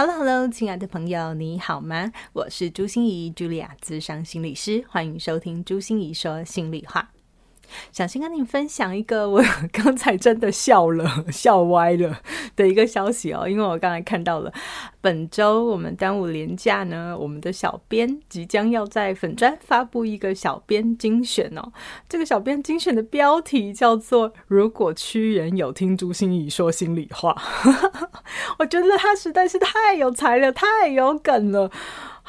Hello，Hello，亲爱的朋友，你好吗？我是朱心怡，Julia，咨商心理师，欢迎收听朱心怡说心里话。想先跟你分享一个 我刚才真的笑了、笑歪了的一个消息哦，因为我刚才看到了本周我们端午连假呢，我们的小编即将要在粉专发布一个小编精选哦。这个小编精选的标题叫做“如果屈原有听朱心怡说心里话”，我觉得他实在是太有才了，太有梗了。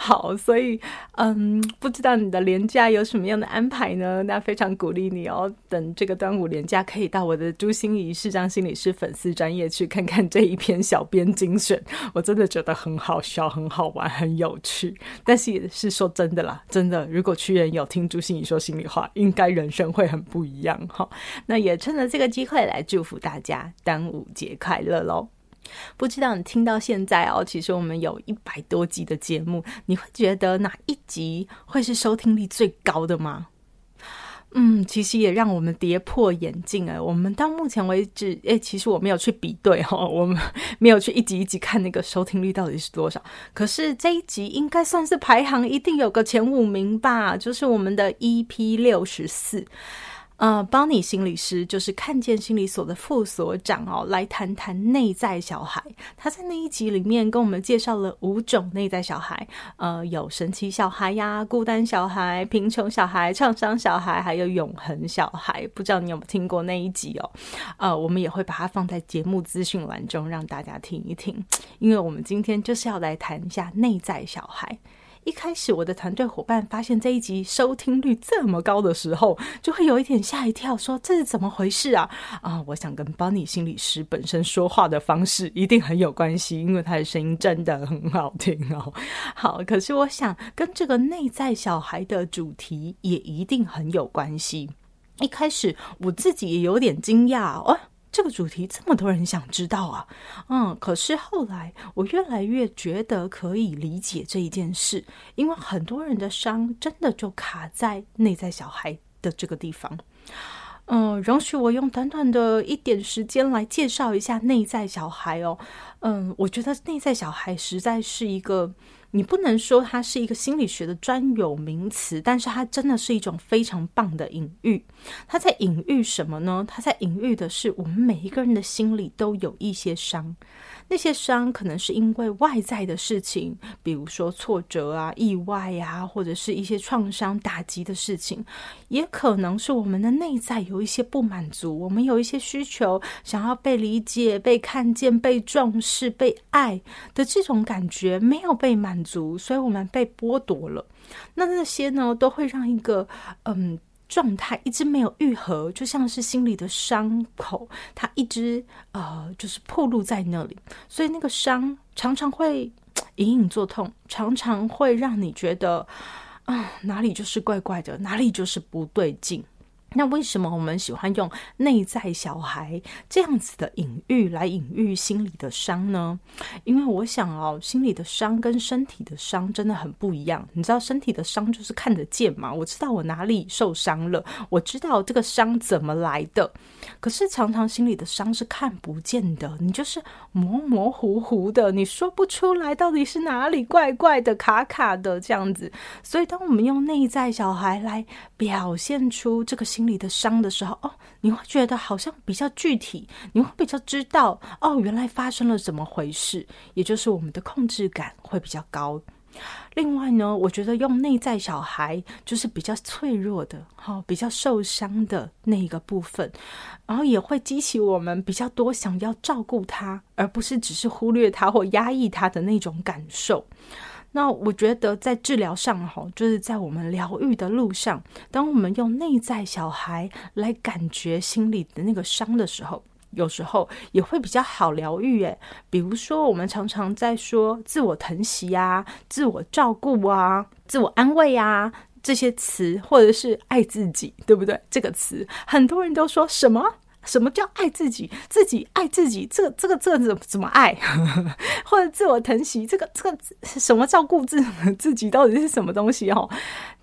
好，所以嗯，不知道你的连假有什么样的安排呢？那非常鼓励你哦，等这个端午连假可以到我的朱心仪视障心理师粉丝专业去看看这一篇小编精选，我真的觉得很好笑、很好玩、很有趣。但是也是说真的啦，真的，如果屈原有听朱心仪说心里话，应该人生会很不一样哈。那也趁着这个机会来祝福大家端午节快乐喽！不知道你听到现在哦，其实我们有一百多集的节目，你会觉得哪一集会是收听率最高的吗？嗯，其实也让我们跌破眼镜哎，我们到目前为止，哎，其实我没有去比对哈，我们没有去一集一集看那个收听率到底是多少。可是这一集应该算是排行一定有个前五名吧，就是我们的 EP 六十四。呃，邦尼心理师就是看见心理所的副所长哦，来谈谈内在小孩。他在那一集里面跟我们介绍了五种内在小孩，呃，有神奇小孩呀、孤单小孩、贫穷小孩、创伤小孩，还有永恒小孩。不知道你有没有听过那一集哦？呃，我们也会把它放在节目资讯栏中让大家听一听，因为我们今天就是要来谈一下内在小孩。一开始，我的团队伙伴发现这一集收听率这么高的时候，就会有一点吓一跳，说这是怎么回事啊？啊，我想跟邦尼心理师本身说话的方式一定很有关系，因为他的声音真的很好听哦。好，可是我想跟这个内在小孩的主题也一定很有关系。一开始我自己也有点惊讶哦。这个主题这么多人想知道啊，嗯，可是后来我越来越觉得可以理解这一件事，因为很多人的伤真的就卡在内在小孩的这个地方。嗯，容许我用短短的一点时间来介绍一下内在小孩哦。嗯，我觉得内在小孩实在是一个。你不能说它是一个心理学的专有名词，但是它真的是一种非常棒的隐喻。它在隐喻什么呢？它在隐喻的是我们每一个人的心里都有一些伤。那些伤可能是因为外在的事情，比如说挫折啊、意外啊，或者是一些创伤打击的事情，也可能是我们的内在有一些不满足，我们有一些需求，想要被理解、被看见、被重视、被爱的这种感觉没有被满足，所以我们被剥夺了。那那些呢，都会让一个嗯。状态一直没有愈合，就像是心里的伤口，它一直呃就是暴露在那里，所以那个伤常常会 隐隐作痛，常常会让你觉得啊、哪里就是怪怪的，哪里就是不对劲。那为什么我们喜欢用内在小孩这样子的隐喻来隐喻心里的伤呢？因为我想哦，心里的伤跟身体的伤真的很不一样。你知道身体的伤就是看得见嘛，我知道我哪里受伤了，我知道这个伤怎么来的。可是常常心里的伤是看不见的，你就是模模糊糊的，你说不出来到底是哪里怪怪的、卡卡的这样子。所以当我们用内在小孩来表现出这个心。心里的伤的时候，哦，你会觉得好像比较具体，你会比较知道，哦，原来发生了怎么回事，也就是我们的控制感会比较高。另外呢，我觉得用内在小孩就是比较脆弱的，哈、哦，比较受伤的那一个部分，然后也会激起我们比较多想要照顾他，而不是只是忽略他或压抑他的那种感受。那我觉得在治疗上，哈，就是在我们疗愈的路上，当我们用内在小孩来感觉心里的那个伤的时候，有时候也会比较好疗愈。诶，比如说我们常常在说自我疼惜啊、自我照顾啊、自我安慰啊。这些词，或者是爱自己，对不对？这个词，很多人都说什么？什么叫爱自己？自己爱自己，这个这个这个怎么怎么爱？或者自我疼惜，这个这个什么照顾自自己到底是什么东西？哦，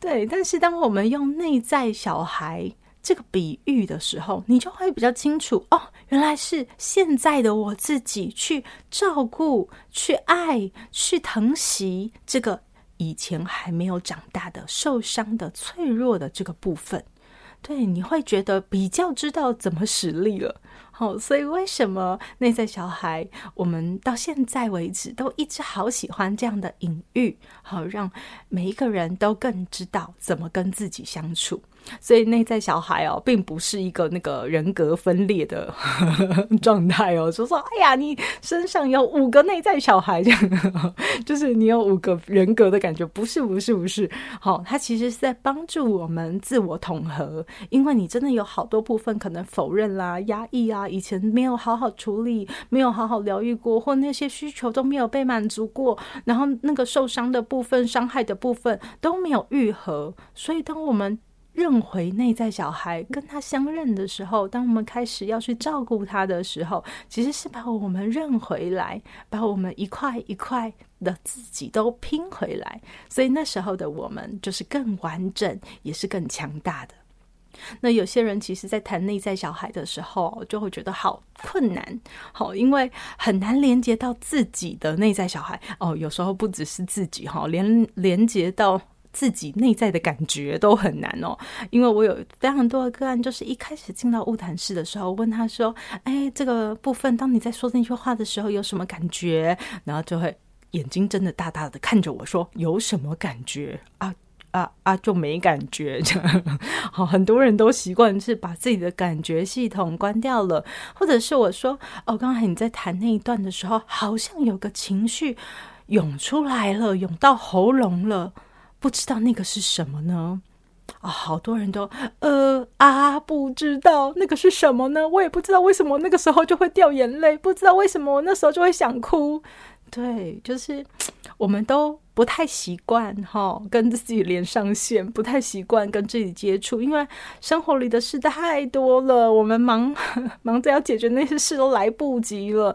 对。但是当我们用内在小孩这个比喻的时候，你就会比较清楚哦，原来是现在的我自己去照顾、去爱、去疼惜这个以前还没有长大的、受伤的、脆弱的这个部分。对，你会觉得比较知道怎么使力了。好，所以为什么内在小孩，我们到现在为止都一直好喜欢这样的隐喻，好让每一个人都更知道怎么跟自己相处。所以内在小孩哦，并不是一个那个人格分裂的 状态哦，就说哎呀，你身上有五个内在小孩这样，就是你有五个人格的感觉，不是不是不是，好，他其实是在帮助我们自我统合，因为你真的有好多部分可能否认啦、压抑啊，以前没有好好处理，没有好好疗愈过，或那些需求都没有被满足过，然后那个受伤的部分、伤害的部分都没有愈合，所以当我们认回内在小孩跟他相认的时候，当我们开始要去照顾他的时候，其实是把我们认回来，把我们一块一块的自己都拼回来。所以那时候的我们就是更完整，也是更强大的。那有些人其实，在谈内在小孩的时候，就会觉得好困难，好，因为很难连接到自己的内在小孩。哦，有时候不只是自己哈，连连接到。自己内在的感觉都很难哦，因为我有非常多的个案，就是一开始进到晤谈室的时候，问他说：“哎，这个部分，当你在说那句话的时候，有什么感觉？”然后就会眼睛睁得大大的看着我说：“有什么感觉啊？啊啊，就没感觉。”好，很多人都习惯是把自己的感觉系统关掉了，或者是我说：“哦，刚才你在谈那一段的时候，好像有个情绪涌出来了，涌到喉咙了。”不知道那个是什么呢？好多人都呃啊，不知道那个是什么呢？我也不知道为什么那个时候就会掉眼泪，不知道为什么我那时候就会想哭。对，就是我们都不太习惯哈，跟自己连上线，不太习惯跟自己接触，因为生活里的事太多了，我们忙 忙着要解决那些事都来不及了。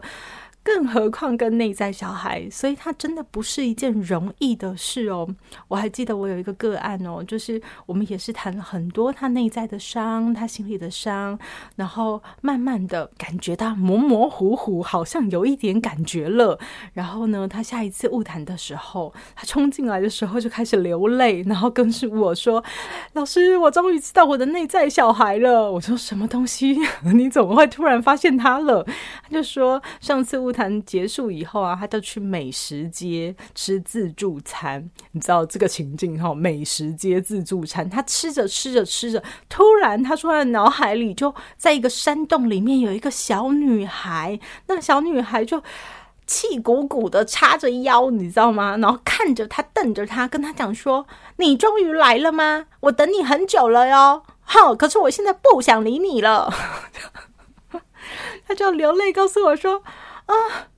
更何况跟内在小孩，所以他真的不是一件容易的事哦。我还记得我有一个个案哦，就是我们也是谈了很多他内在的伤，他心里的伤，然后慢慢的感觉到模模糊糊，好像有一点感觉了。然后呢，他下一次误谈的时候，他冲进来的时候就开始流泪，然后跟我说：“老师，我终于知道我的内在小孩了。”我说：“什么东西？你怎么会突然发现他了？”他就说：“上次误。”谈结束以后啊，他就去美食街吃自助餐。你知道这个情境哈？美食街自助餐，他吃着吃着吃着，突然他说他脑海里就在一个山洞里面有一个小女孩，那小女孩就气鼓鼓的叉着腰，你知道吗？然后看着他，瞪着他，跟他讲说：“你终于来了吗？我等你很久了哟。好，可是我现在不想理你了。”他就流泪告诉我说。啊！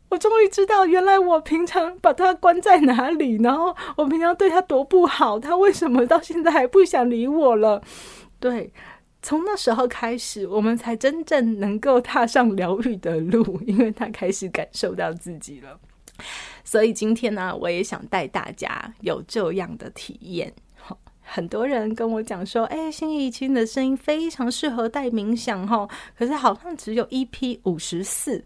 我终于知道，原来我平常把他关在哪里，然后我平常对他多不好，他为什么到现在还不想理我了？对，从那时候开始，我们才真正能够踏上疗愈的路，因为他开始感受到自己了。所以今天呢，我也想带大家有这样的体验。很多人跟我讲说：“哎，心怡，其实你的声音非常适合带冥想哈，可是好像只有 EP 五十四。”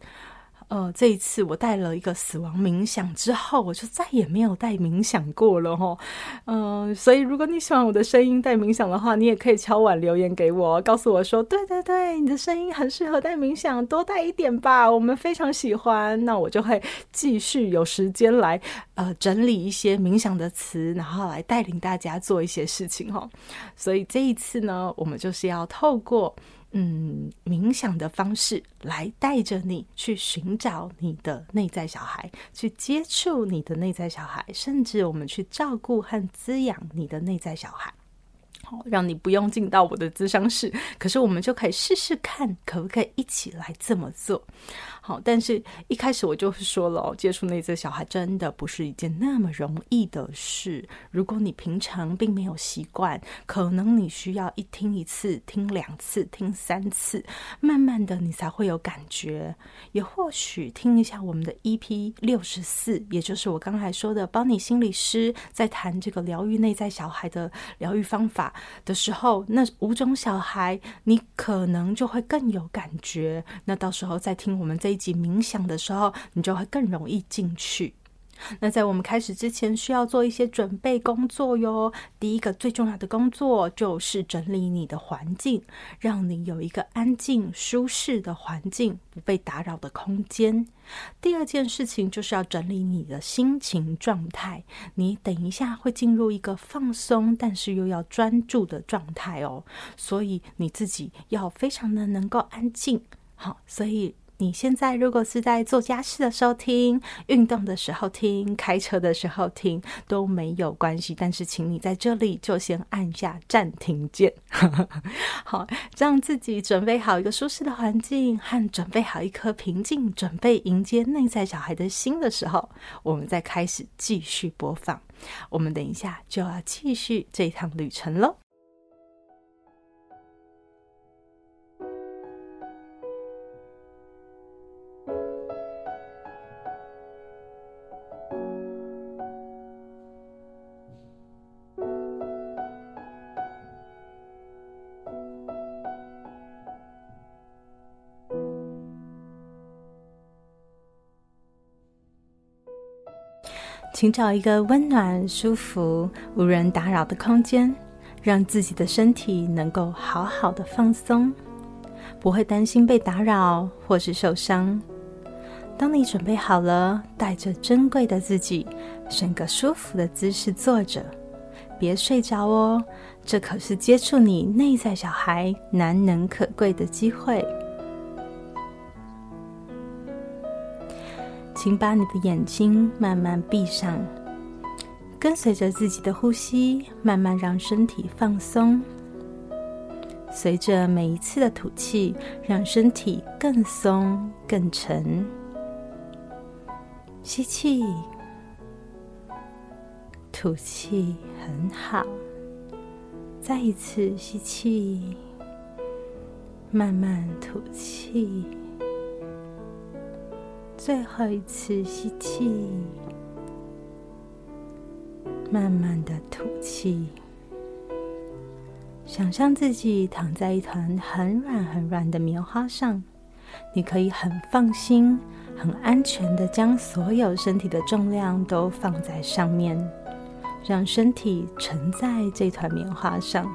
呃，这一次我带了一个死亡冥想之后，我就再也没有带冥想过了哈。嗯、所以如果你喜欢我的声音带冥想的话，你也可以敲碗留言给我，告诉我说，对对对，你的声音很适合带冥想，多带一点吧，我们非常喜欢。那我就会继续有时间来呃整理一些冥想的词，然后来带领大家做一些事情哈。所以这一次呢，我们就是要透过。嗯，冥想的方式来带着你去寻找你的内在小孩，去接触你的内在小孩，甚至我们去照顾和滋养你的内在小孩。好，让你不用进到我的咨商室，可是我们就可以试试看，可不可以一起来这么做。好，但是一开始我就是说了，接触内在小孩真的不是一件那么容易的事。如果你平常并没有习惯，可能你需要一听一次、听两次、听三次，慢慢的你才会有感觉。也或许听一下我们的 EP 六十四，也就是我刚才说的，邦尼心理师在谈这个疗愈内在小孩的疗愈方法的时候，那五种小孩，你可能就会更有感觉。那到时候在听我们这一集冥想的时候，你就会更容易进去。那在我们开始之前，需要做一些准备工作哟。第一个最重要的工作就是整理你的环境，让你有一个安静、舒适的环境，不被打扰的空间。第二件事情就是要整理你的心情状态。你等一下会进入一个放松，但是又要专注的状态哦。所以你自己要非常的能够安静。好，所以。你现在如果是在做家事的时候听，运动的时候听，开车的时候听都没有关系。但是，请你在这里就先按下暂停键，好，让自己准备好一个舒适的环境，和准备好一颗平静、准备迎接内在小孩的心的时候，我们再开始继续播放。我们等一下就要继续这趟旅程喽。请找一个温暖、舒服、无人打扰的空间，让自己的身体能够好好的放松，不会担心被打扰或是受伤。当你准备好了，带着珍贵的自己，选个舒服的姿势坐着，别睡着哦，这可是接触你内在小孩难能可贵的机会。请把你的眼睛慢慢闭上，跟随着自己的呼吸，慢慢让身体放松。随着每一次的吐气，让身体更松更沉。吸气，吐气，很好。再一次吸气，慢慢吐气。最后一次吸气，慢慢的吐气。想象自己躺在一团很软很软的棉花上，你可以很放心、很安全的将所有身体的重量都放在上面，让身体沉在这团棉花上。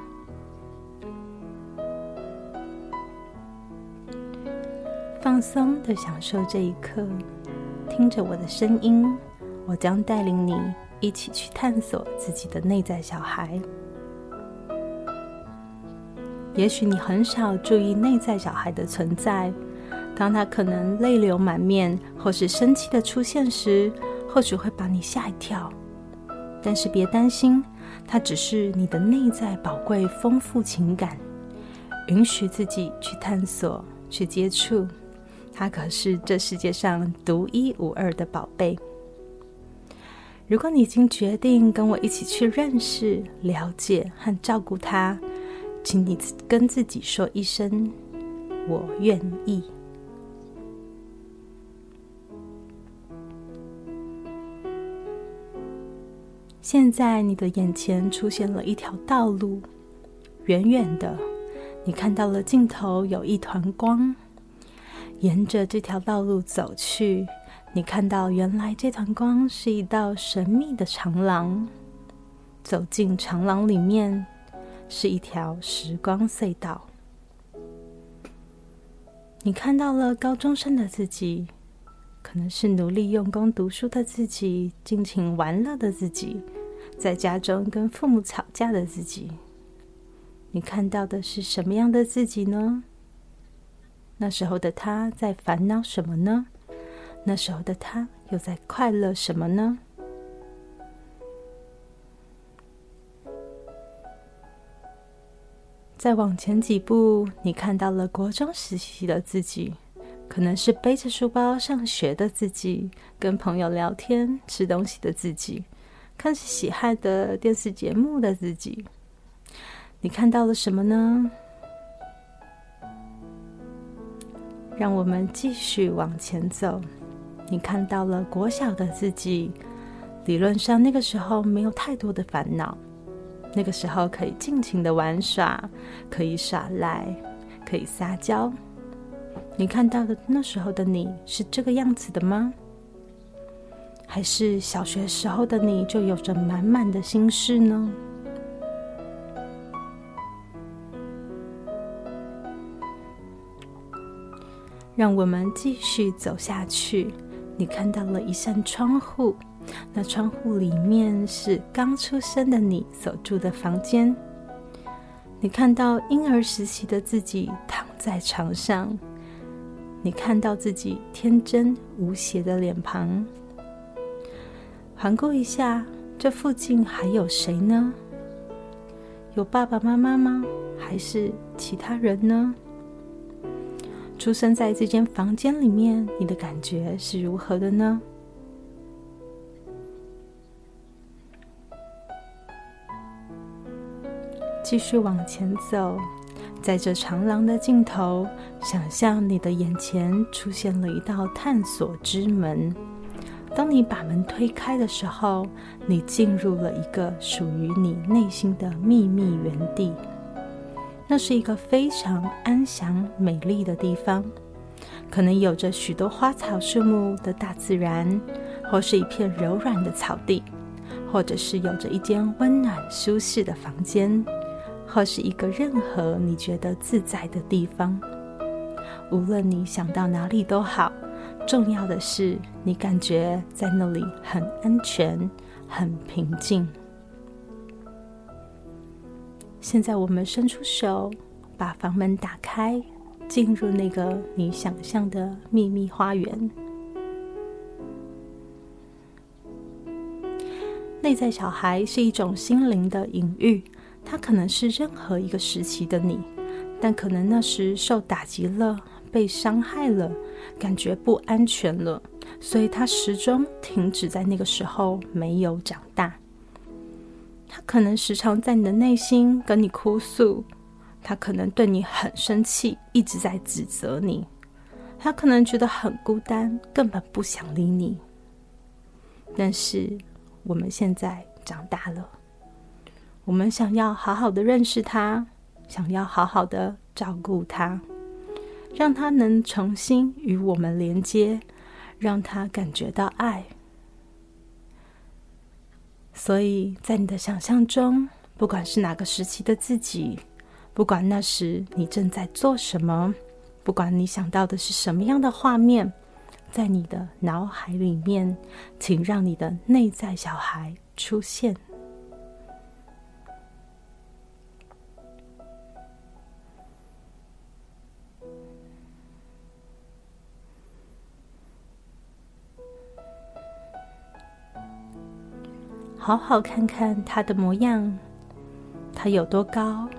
放松的享受这一刻，听着我的声音，我将带领你一起去探索自己的内在小孩。也许你很少注意内在小孩的存在，当他可能泪流满面或是生气的出现时，或许会把你吓一跳。但是别担心，他只是你的内在宝贵丰富情感，允许自己去探索、去接触。它可是这世界上独一无二的宝贝。如果你已经决定跟我一起去认识、了解和照顾它，请你跟自己说一声“我愿意”。现在你的眼前出现了一条道路，远远的，你看到了尽头有一团光。沿着这条道路走去，你看到原来这团光是一道神秘的长廊。走进长廊里面，是一条时光隧道。你看到了高中生的自己，可能是努力用功读书的自己，尽情玩乐的自己，在家中跟父母吵架的自己。你看到的是什么样的自己呢？那时候的他在烦恼什么呢？那时候的他又在快乐什么呢？再往前几步，你看到了国中时期的自己，可能是背着书包上学的自己，跟朋友聊天、吃东西的自己，看着喜爱的电视节目的自己。你看到了什么呢？让我们继续往前走。你看到了国小的自己，理论上那个时候没有太多的烦恼，那个时候可以尽情的玩耍，可以耍赖，可以撒娇。你看到的那时候的你是这个样子的吗？还是小学时候的你就有着满满的心事呢？让我们继续走下去。你看到了一扇窗户，那窗户里面是刚出生的你所住的房间。你看到婴儿时期的自己躺在床上，你看到自己天真无邪的脸庞。环顾一下，这附近还有谁呢？有爸爸妈妈吗？还是其他人呢？出生在这间房间里面，你的感觉是如何的呢？继续往前走，在这长廊的尽头，想象你的眼前出现了一道探索之门。当你把门推开的时候，你进入了一个属于你内心的秘密园地。那是一个非常安详、美丽的地方，可能有着许多花草树木的大自然，或是一片柔软的草地，或者是有着一间温暖舒适的房间，或是一个任何你觉得自在的地方。无论你想到哪里都好，重要的是你感觉在那里很安全、很平静。现在我们伸出手，把房门打开，进入那个你想象的秘密花园。内在小孩是一种心灵的隐喻，它可能是任何一个时期的你，但可能那时受打击了，被伤害了，感觉不安全了，所以它始终停止在那个时候，没有长大。他可能时常在你的内心跟你哭诉，他可能对你很生气，一直在指责你。他可能觉得很孤单，根本不想理你。但是我们现在长大了，我们想要好好的认识他，想要好好的照顾他，让他能重新与我们连接，让他感觉到爱。所以在你的想象中，不管是哪个时期的自己，不管那时你正在做什么，不管你想到的是什么样的画面，在你的脑海里面，请让你的内在小孩出现。好好看看他的模样，他有多高，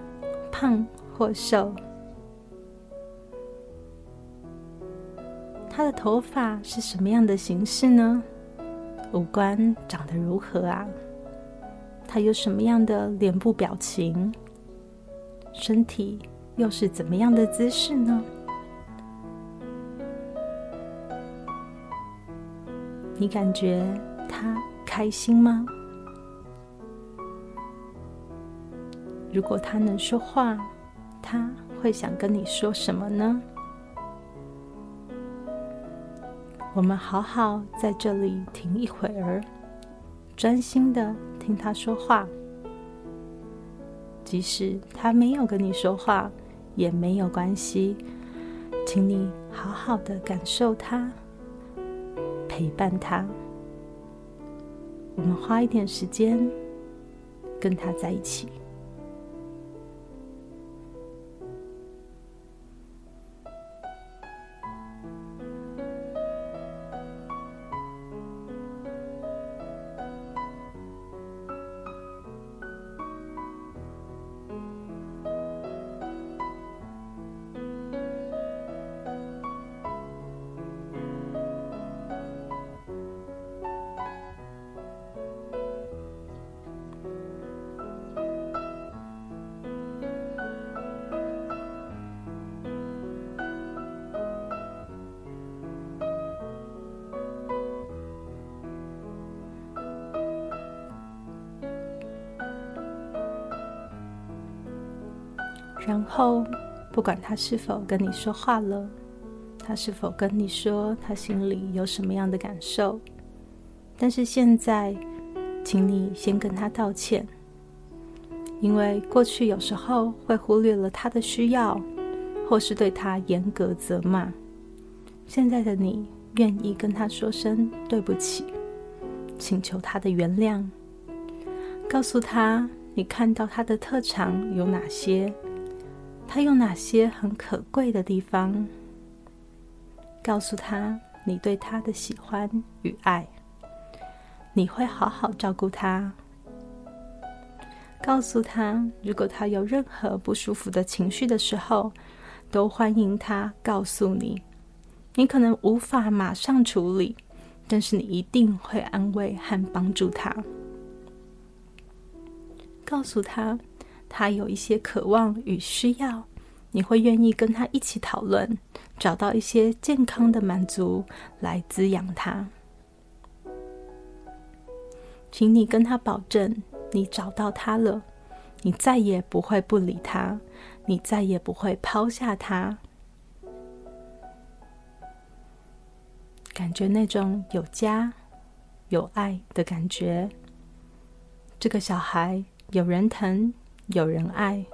胖或瘦？他的头发是什么样的形式呢？五官长得如何啊？他有什么样的脸部表情？身体又是怎么样的姿势呢？你感觉他开心吗？如果他能说话，他会想跟你说什么呢？我们好好在这里停一会儿，专心的听他说话。即使他没有跟你说话，也没有关系，请你好好的感受他，陪伴他。我们花一点时间跟他在一起。然后，不管他是否跟你说话了，他是否跟你说他心里有什么样的感受，但是现在，请你先跟他道歉，因为过去有时候会忽略了他的需要，或是对他严格责骂。现在的你愿意跟他说声对不起，请求他的原谅，告诉他你看到他的特长有哪些，他有哪些很可贵的地方，告诉他你对他的喜欢与爱，你会好好照顾他，告诉他如果他有任何不舒服的情绪的时候，都欢迎他告诉你。你可能无法马上处理，但是你一定会安慰和帮助他。告诉他，他有一些渴望与需要，你会愿意跟他一起讨论，找到一些健康的满足来滋养他。请你跟他保证，你找到他了，你再也不会不理他，你再也不会抛下他。感觉那种有家、有爱的感觉。这个小孩有人疼，有人爱，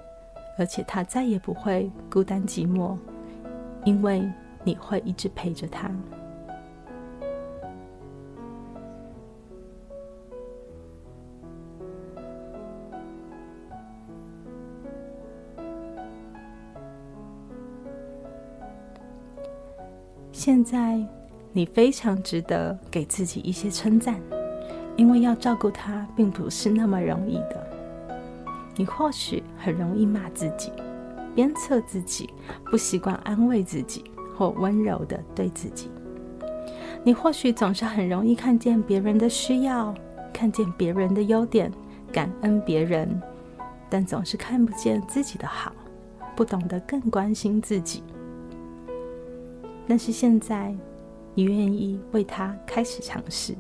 而且他再也不会孤单寂寞，因为你会一直陪着他。现在。你非常值得给自己一些称赞，因为要照顾他并不是那么容易的。你或许很容易骂自己、鞭策自己，不习惯安慰自己或温柔地对自己。你或许总是很容易看见别人的需要，看见别人的优点，感恩别人，但总是看不见自己的好，不懂得更关心自己。但是现在。你愿意为他开始尝试，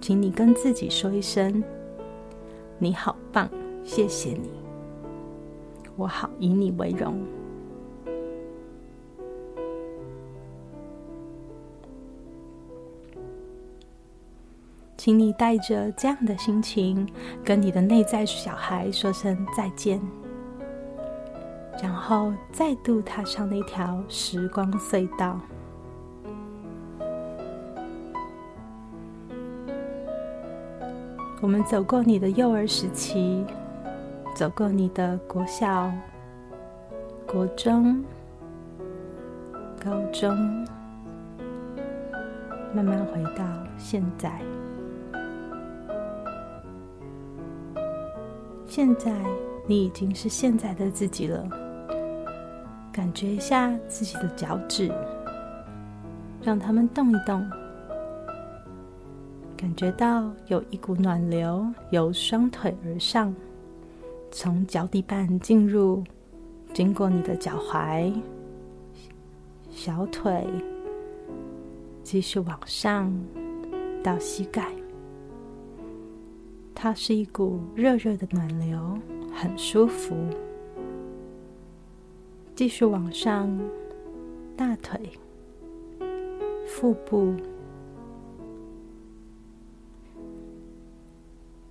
请你跟自己说一声：“你好棒，谢谢你，我好以你为荣。”请你带着这样的心情，跟你的内在小孩说声再见，然后再度踏上那条时光隧道。我们走过你的幼儿时期，走过你的国小、国中、高中，慢慢回到现在。现在你已经是现在的自己了。感觉一下自己的脚趾，让它们动一动。感觉到有一股暖流由双腿而上，从脚底板进入，经过你的脚踝、小腿，继续往上到膝盖。它是一股热热的暖流，很舒服。继续往上，大腿、腹部。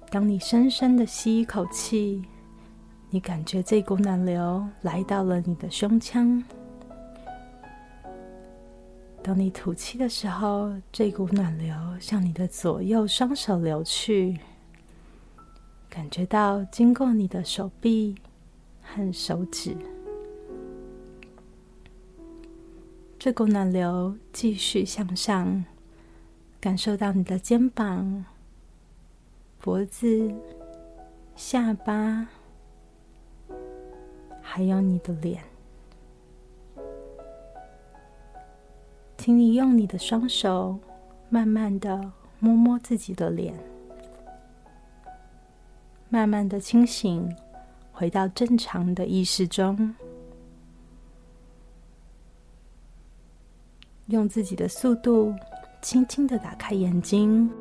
当你深深的吸一口气，你感觉这股暖流来到了你的胸腔。当你吐气的时候，这股暖流向你的左右双手流去，感觉到经过你的手臂和手指。这股暖流继续向上，感受到你的肩膀。脖子、下巴，还有你的脸，请你用你的双手慢慢的摸摸自己的脸，慢慢的清醒，回到正常的意识中，用自己的速度，轻轻的打开眼睛。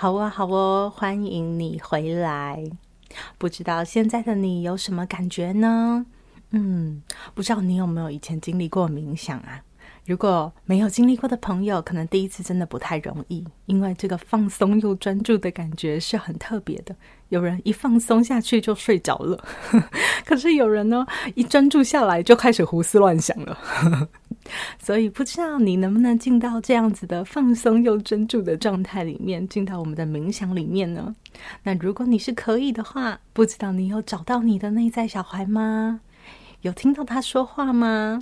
好啊，好哦，欢迎你回来。不知道现在的你有什么感觉呢？嗯，不知道你有没有以前经历过冥想啊？如果没有经历过的朋友，可能第一次真的不太容易，因为这个放松又专注的感觉是很特别的。有人一放松下去就睡着了，可是有人呢，一专注下来就开始胡思乱想了。所以不知道你能不能进到这样子的放松又专注的状态里面，进到我们的冥想里面呢？那如果你是可以的话，不知道你有找到你的内在小孩吗？有听到他说话吗？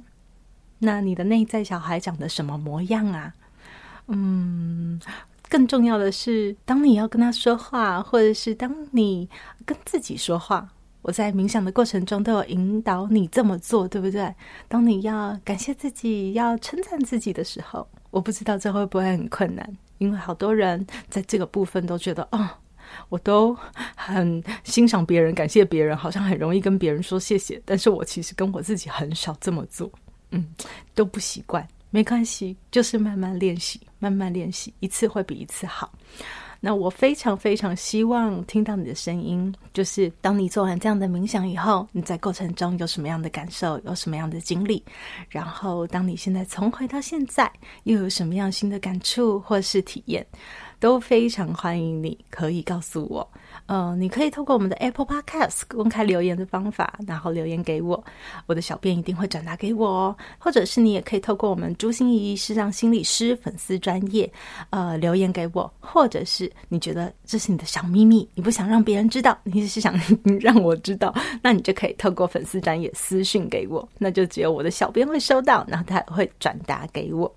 那你的内在小孩长得什么模样啊？嗯，更重要的是，当你要跟他说话，或者是当你跟自己说话，我在冥想的过程中都有引导你这么做，对不对？当你要感谢自己、要称赞自己的时候，我不知道这会不会很困难，因为好多人在这个部分都觉得，哦，我都很欣赏别人、感谢别人，好像很容易跟别人说谢谢，但是我其实跟我自己很少这么做。嗯，都不习惯，没关系，就是慢慢练习，慢慢练习，一次会比一次好。那我非常非常希望听到你的声音，就是当你做完这样的冥想以后，你在过程中有什么样的感受，有什么样的经历？然后，当你现在重回到现在，又有什么样新的感触或是体验，都非常欢迎你可以告诉我。呃，你可以透过我们的 Apple Podcast 公开留言的方法，然后留言给我，我的小编一定会转达给我哦。或者是你也可以透过我们朱芯仪视障心理师粉丝专业，呃，留言给我。或者是你觉得这是你的小秘密，你不想让别人知道，你只是想让我知道，那你就可以透过粉丝专业私讯给我，那就只有我的小编会收到，然后他会转达给我。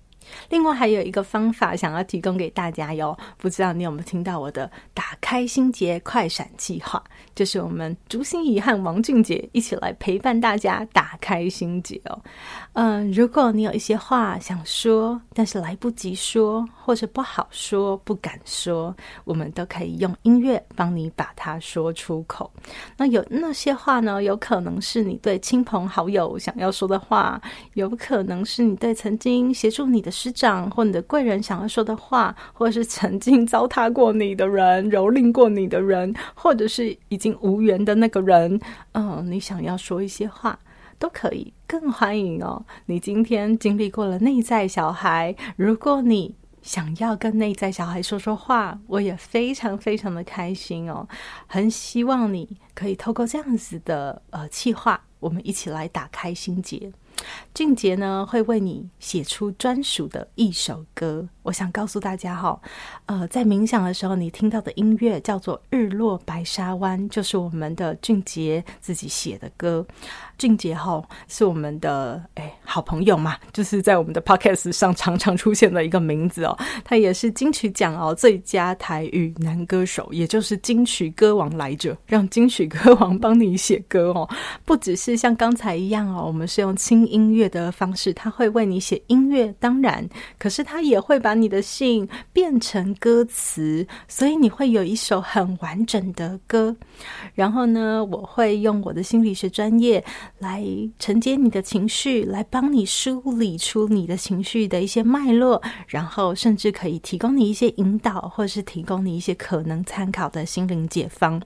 另外还有一个方法想要提供给大家哟，不知道你有没有听到我的打开心结快闪计划？就是我们朱芯仪和王俊杰一起来陪伴大家打开心结哦。嗯，如果你有一些话想说，但是来不及说，或者不好说、不敢说，我们都可以用音乐帮你把它说出口。那有那些话呢，有可能是你对亲朋好友想要说的话，有可能是你对曾经协助你的师长或你的贵人想要说的话，或者是曾经糟蹋过你的人、蹂躏过你的人，或者是已经无缘的那个人。嗯，你想要说一些话。都可以，更欢迎哦！你今天经历过了内在小孩，如果你想要跟内在小孩说说话，我也非常非常的开心哦！很希望你可以透过这样子的呃气话，我们一起来打开心结。俊杰呢，会为你写出专属的一首歌。我想告诉大家哈，呃，在冥想的时候，你听到的音乐叫做《日落白沙湾》，就是我们的俊杰自己写的歌。俊杰哈是我们的哎好朋友嘛，就是在我们的 Podcast 上常常出现的一个名字哦。他也是金曲奖哦最佳台语男歌手，也就是金曲歌王来着，让金曲歌王帮你写歌哦。不只是像刚才一样哦，我们是用轻音乐的方式，他会为你写音乐，当然，可是他也会把你的信变成歌词，所以你会有一首很完整的歌。然后呢，我会用我的心理学专业来承接你的情绪，来帮你梳理出你的情绪的一些脉络，然后甚至可以提供你一些引导，或是提供你一些可能参考的心灵解方。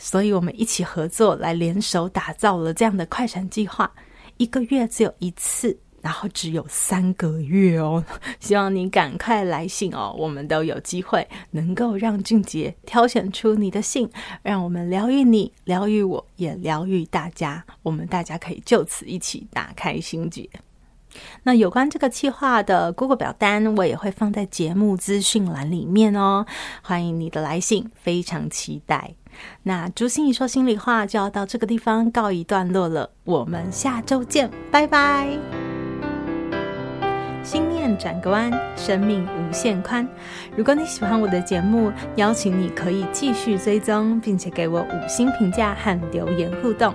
所以我们一起合作，来联手打造了这样的快闪计划，一个月只有一次。然后只有三个月哦，希望你赶快来信哦，我们都有机会能够让俊杰挑选出你的信，让我们疗愈你，疗愈我，也疗愈大家，我们大家可以就此一起打开心结。那有关这个计划的 Google 表单，我也会放在节目资讯栏里面哦，欢迎你的来信，非常期待。那朱芯仪说心里话就要到这个地方告一段落了，我们下周见，拜拜。心念转个弯，生命无限宽。如果你喜欢我的节目，邀请你可以继续追踪，并且给我五星评价和留言互动。